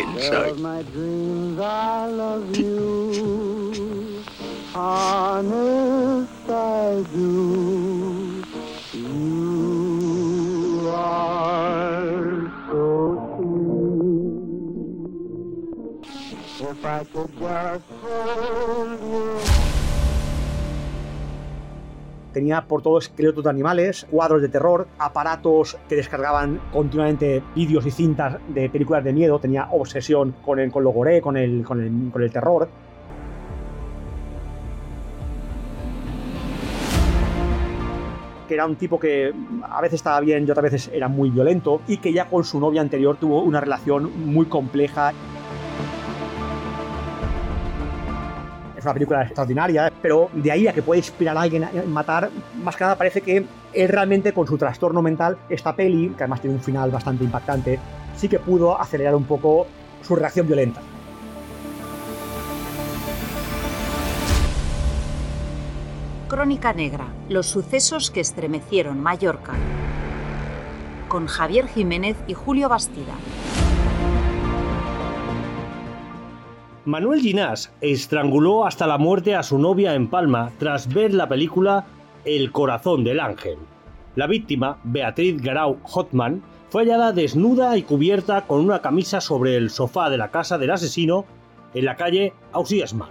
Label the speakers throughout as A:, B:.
A: inside.
B: Of my dreams, I love you. Honest, I do. You are so sweet. If I could just hold you.
C: Tenía por todo esqueletos de animales, cuadros de terror, aparatos que descargaban continuamente vídeos y cintas de películas de miedo, tenía obsesión con, el, con lo gore, con el, con, el, con el terror. que era un tipo que a veces estaba bien y otras veces era muy violento y que ya con su novia anterior tuvo una relación muy compleja. Una película extraordinaria, pero de ahí a que puede inspirar a alguien a matar, más que nada parece que él realmente con su trastorno mental, esta peli, que además tiene un final bastante impactante, sí que pudo acelerar un poco su reacción violenta.
D: Crónica Negra, los sucesos que estremecieron Mallorca. Con Javier Jiménez y Julio Bastida.
E: Manuel Ginás estranguló hasta la muerte a su novia en Palma tras ver la película El corazón del ángel. La víctima, Beatriz Garau Hotman, fue hallada desnuda y cubierta con una camisa sobre el sofá de la casa del asesino en la calle Ausias Mar.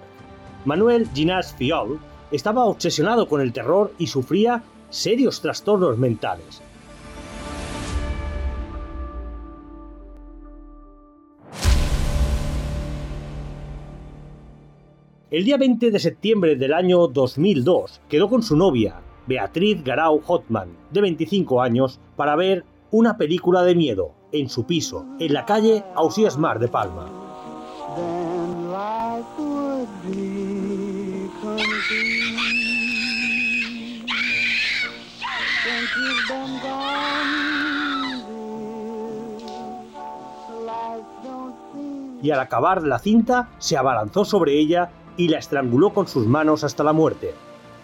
E: Manuel Ginás Fiol estaba obsesionado con el terror y sufría serios trastornos mentales. El día 20 de septiembre del año 2002 quedó con su novia, Beatriz Garau Hotman, de 25 años, para ver una película de miedo en su piso, en la calle Ausias Mar de Palma. y al acabar la cinta se abalanzó sobre ella y la estranguló con sus manos hasta la muerte.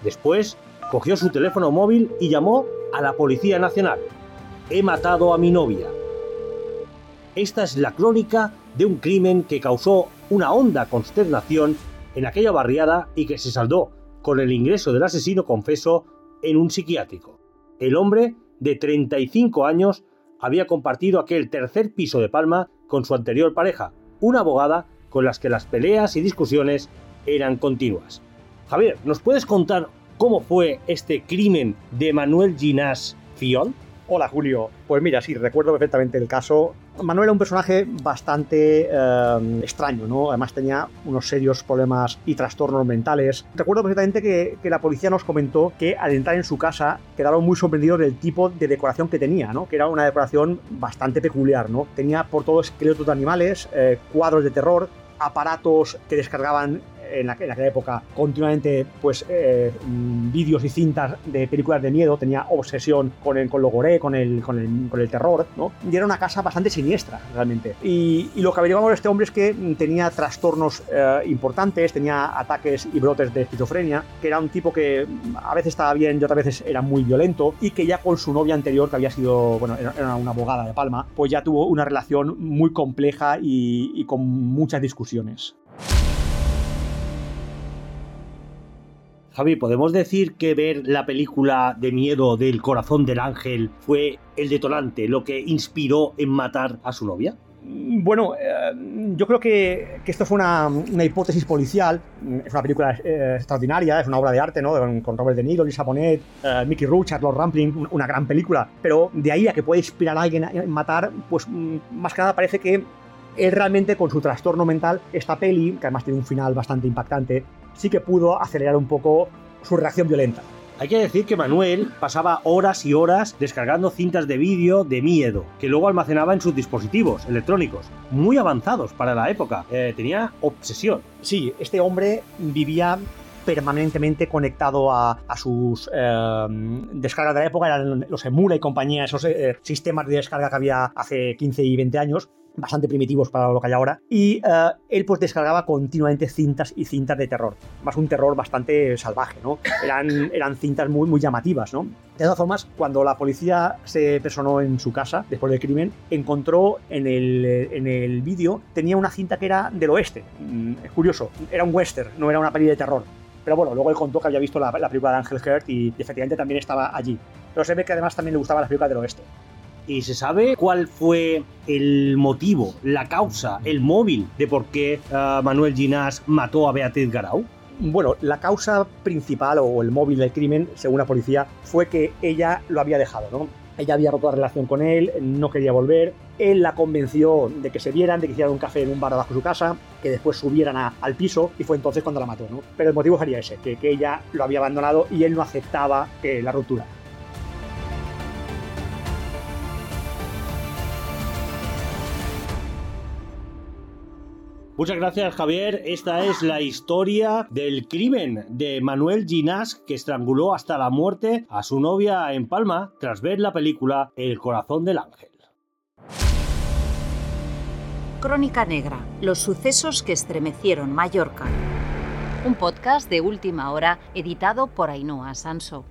E: Después cogió su teléfono móvil y llamó a la Policía Nacional. He matado a mi novia. Esta es la crónica de un crimen que causó una honda consternación en aquella barriada y que se saldó con el ingreso del asesino confeso en un psiquiátrico. El hombre, de 35 años, había compartido aquel tercer piso de Palma con su anterior pareja, una abogada con las que las peleas y discusiones eran continuas. Javier, ¿nos puedes contar cómo fue este crimen de Manuel Ginás Fiol?
C: Hola Julio, pues mira, sí, recuerdo perfectamente el caso. Manuel era un personaje bastante eh, extraño, ¿no? Además tenía unos serios problemas y trastornos mentales. Recuerdo perfectamente que, que, la policía nos comentó que al entrar en su casa quedaron muy sorprendidos del tipo de decoración que tenía, ¿no? Que era una decoración bastante peculiar, ¿no? Tenía por todo esqueletos de animales, eh, cuadros de terror, aparatos que descargaban en, la, en aquella época continuamente pues eh, vídeos y cintas de películas de miedo, tenía obsesión con, el, con lo gore, con el, con, el, con el terror, ¿no? Y era una casa bastante siniestra, realmente. Y, y lo que averiguamos de este hombre es que tenía trastornos eh, importantes, tenía ataques y brotes de esquizofrenia, que era un tipo que a veces estaba bien y otras veces era muy violento, y que ya con su novia anterior, que había sido, bueno, era una abogada de Palma, pues ya tuvo una relación muy compleja y, y con muchas discusiones.
E: Javi, ¿podemos decir que ver la película de miedo del corazón del ángel fue el detonante, lo que inspiró en matar a su novia?
C: Bueno, eh, yo creo que, esto fue una, hipótesis policial. Es una película eh, extraordinaria, es una obra de arte, ¿no? Con, Robert De Niro, Lisa Bonet, eh, Mickey Rourke, Charlotte Rampling, una gran película. Pero de ahí a que puede inspirar a alguien a matar, pues más que nada parece que él realmente con su trastorno mental, esta peli, que además tiene un final bastante impactante, sí que pudo acelerar un poco su reacción violenta.
E: Hay que decir que Manuel pasaba horas y horas descargando cintas de vídeo de miedo, que luego almacenaba en sus dispositivos electrónicos, muy avanzados para la época. Eh, tenía obsesión.
C: Sí, este hombre vivía permanentemente conectado a, a sus eh, descargas de la época, eran los Emula y compañía, esos eh, sistemas de descarga que había hace 15 y 20 años, bastante primitivos para lo que hay ahora, y eh, él pues descargaba continuamente cintas y cintas de terror, más un terror bastante salvaje, ¿no? Eran, eran cintas muy, muy llamativas, ¿no? De todas formas, cuando la policía se personó en su casa después del crimen, encontró en el, en el vídeo, tenía una cinta que era del oeste. Mm, Es curioso, era un western, no era una peli de terror. Pero bueno, luego él contó que había visto la, la película de Angel Heart y efectivamente también estaba allí. Pero se ve que además también le gustaban las películas del oeste.
E: ¿Y se sabe cuál fue el motivo, la causa, el móvil de por qué eh, Manuel Ginás mató a Beatriz Garau?
C: Bueno, la causa principal o el móvil del crimen, según la policía, fue que ella lo había dejado, ¿no? Ella había roto la relación con él, no quería volver. Él la convenció de que se vieran, de que hicieran un café en un bar abajo de su casa, que después subieran al piso y fue entonces cuando la mató, ¿no? Pero el motivo sería ese, que, que ella lo había abandonado y él no aceptaba eh, la ruptura.
E: Muchas gracias, Javier. Esta es la historia del crimen de Manuel Ginás, que estranguló hasta la muerte a su novia en Palma tras ver la película El corazón del ángel.
D: Crónica Negra, los sucesos que estremecieron Mallorca. Un podcast de última hora editado por Ainhoa Sanso.